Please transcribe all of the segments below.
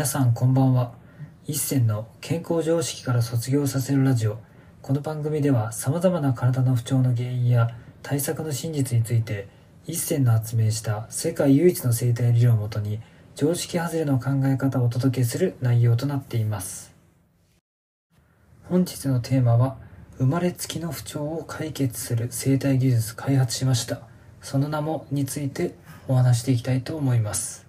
皆さんこんばんは。一銭の健康常識から卒業させるラジオ。この番組では様々な体の不調の原因や対策の真実について一銭の発明した世界唯一の生態理論をもとに常識外れの考え方をお届けする内容となっています。本日のテーマは生まれつきの不調を解決する生態技術開発しました。その名もについてお話していきたいと思います。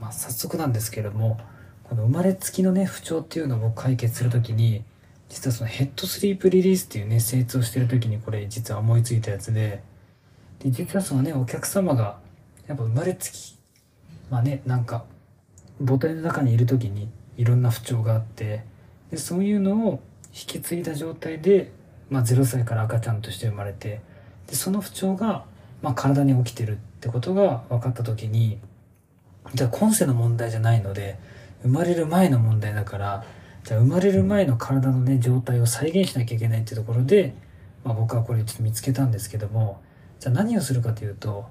まあ、早速なんですけれどもこの生まれつきのね不調っていうのを解決するときに実はそのヘッドスリープリリースっていうね精通をしてる時にこれ実は思いついたやつでで実はそのねお客様がやっぱ生まれつきまあねなんか母体の中にいる時にいろんな不調があってでそういうのを引き継いだ状態で、まあ、0歳から赤ちゃんとして生まれてでその不調が、まあ、体に起きてるってことが分かった時にじゃあ今世の問題じゃないので生まれる前の問題だからじゃあ生まれる前の体のね状態を再現しなきゃいけないっていうところで、まあ、僕はこれちょっと見つけたんですけどもじゃあ何をするかというと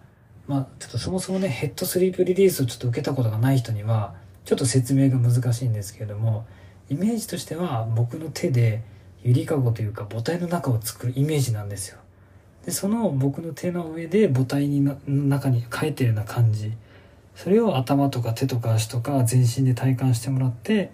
まあちょっとそもそもねヘッドスリープリリースをちょっと受けたことがない人にはちょっと説明が難しいんですけれどもイメージとしては僕の手でゆりかごというか母体の中を作るイメージなんですよ。でその僕の手の上で母体にの中に書いてるような感じそれを頭とか手とか足とか全身で体感してもらって、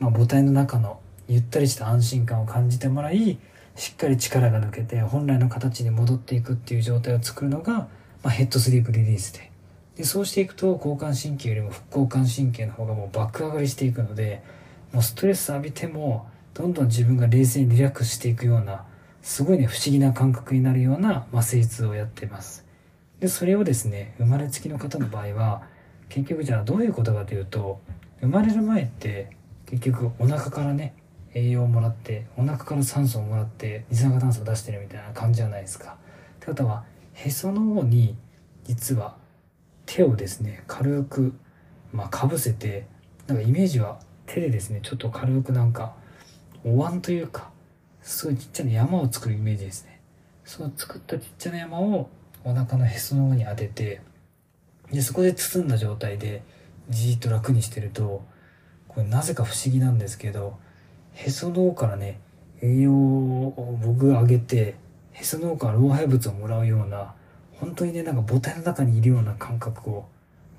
まあ、母体の中のゆったりした安心感を感じてもらいしっかり力が抜けて本来の形に戻っていくっていう状態を作るのが、まあ、ヘッドスリープリリースで。でそうしていくと交感神経よりも副交感神経の方がもう爆上がりしていくのでもうストレス浴びてもどんどん自分が冷静にリラックスしていくようなすごいね不思議な感覚になるような麻酔術をやってます。でそれをですね生まれつきの方の場合は結局じゃあどういうことかというと生まれる前って結局お腹からね栄養をもらってお腹から酸素をもらって二酸化炭素を出してるみたいな感じじゃないですか。ってことはへその方に実は手をですね軽くまあかぶせてなんかイメージは手でですねちょっと軽くなんかお椀というかすごいちっちゃな山を作るイメージですね。その作ったちっちゃな山をお腹のへその方に当ててで、そこで包んだ状態でじーっと楽にしてると、これなぜか不思議なんですけど、へその方からね、栄養を僕があげて、へその方から老廃物をもらうような、本当にね、なんか母体の中にいるような感覚を、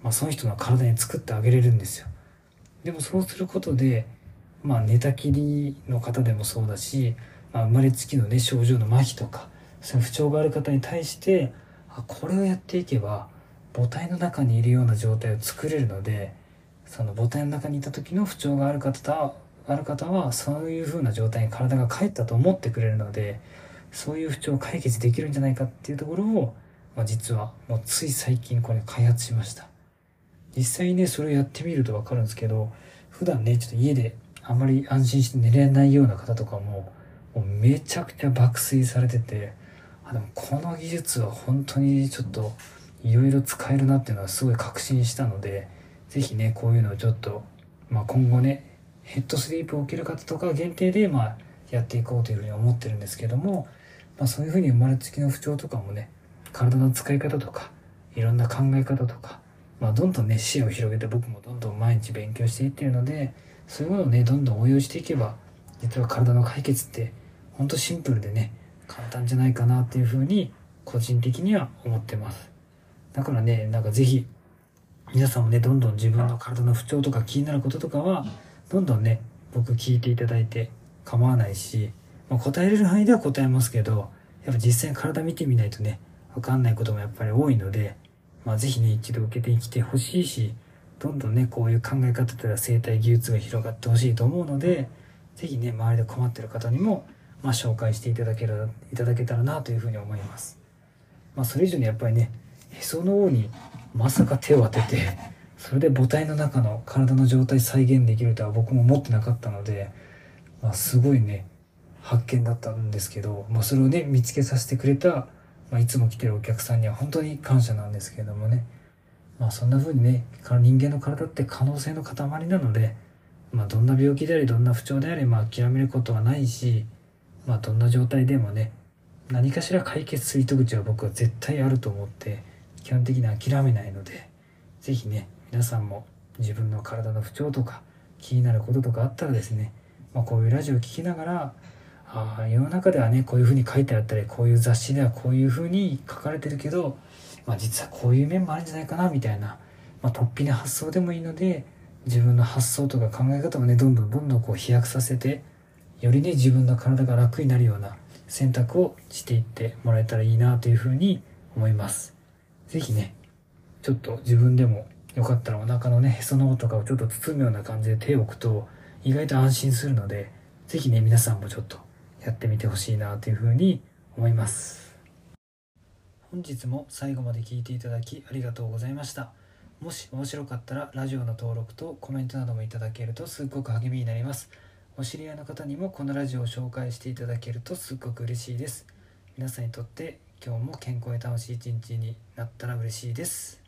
まあその人の体に作ってあげれるんですよ。でもそうすることで、まあ寝たきりの方でもそうだし、まあ生まれつきのね、症状の麻痺とか、そういう不調がある方に対して、あ、これをやっていけば、母体の中にいるような状態を作れるのでその母体の中にいた時の不調がある方とある方はそういう風な状態に体が帰ったと思ってくれるのでそういう不調を解決できるんじゃないかっていうところを、まあ、実はもうつい最近これ開発しました。実際にねそれをやってみると分かるんですけど普段ねちょっと家であんまり安心して寝れないような方とかももうめちゃくちゃ爆睡されててあでもこの技術は本当にちょっといろいろ使えるなっていうのはすごい確信したので、ぜひね、こういうのをちょっと、まあ今後ね、ヘッドスリープを受ける方とか限定で、まあやっていこうというふうに思ってるんですけども、まあそういうふうに生まれつきの不調とかもね、体の使い方とか、いろんな考え方とか、まあどんどんね、視野を広げて僕もどんどん毎日勉強していってるので、そういうものをね、どんどん応用していけば、実は体の解決って、ほんとシンプルでね、簡単じゃないかなっていうふうに、個人的には思ってます。だからね、なんかぜひ、皆さんもね、どんどん自分の体の不調とか気になることとかは、どんどんね、僕聞いていただいて構わないし、まあ、答えれる範囲では答えますけど、やっぱ実際に体見てみないとね、わかんないこともやっぱり多いので、まあぜひね、一度受けてきてほしいし、どんどんね、こういう考え方とか生態技術が広がってほしいと思うので、ぜひね、周りで困ってる方にも、まあ紹介していただける、いただけたらなというふうに思います。まあそれ以上にやっぱりね、へその緒にまさか手を当ててそれで母体の中の体の状態再現できるとは僕も思ってなかったので、まあ、すごいね発見だったんですけど、まあ、それをね見つけさせてくれた、まあ、いつも来てるお客さんには本当に感謝なんですけれどもね。まあそんな風にね人間の体って可能性の塊なので、まあ、どんな病気でありどんな不調であれ、まあ、諦めることはないし、まあ、どんな状態でもね何かしら解決する糸口は僕は絶対あると思って基本的に諦めないので、ぜひね、皆さんも自分の体の不調とか気になることとかあったらですね、まあ、こういうラジオを聴きながらああ世の中ではねこういうふうに書いてあったりこういう雑誌ではこういうふうに書かれてるけど、まあ、実はこういう面もあるんじゃないかなみたいな、まあ、突飛な発想でもいいので自分の発想とか考え方をねどんどんどんどんこう飛躍させてよりね自分の体が楽になるような選択をしていってもらえたらいいなというふうに思います。是非ねちょっと自分でもよかったらお腹のねへその緒とかをちょっと包むような感じで手を置くと意外と安心するので是非ね皆さんもちょっとやってみてほしいなというふうに思います。本日も最後まで聞いていただきありがとうございました。もし面白かったらラジオの登録とコメントなどもいただけるとすっごく励みになります。お知り合いの方にもこのラジオを紹介していただけるとすっごく嬉しいです。皆さんにとって今日も健康で楽しい一日になったら嬉しいです。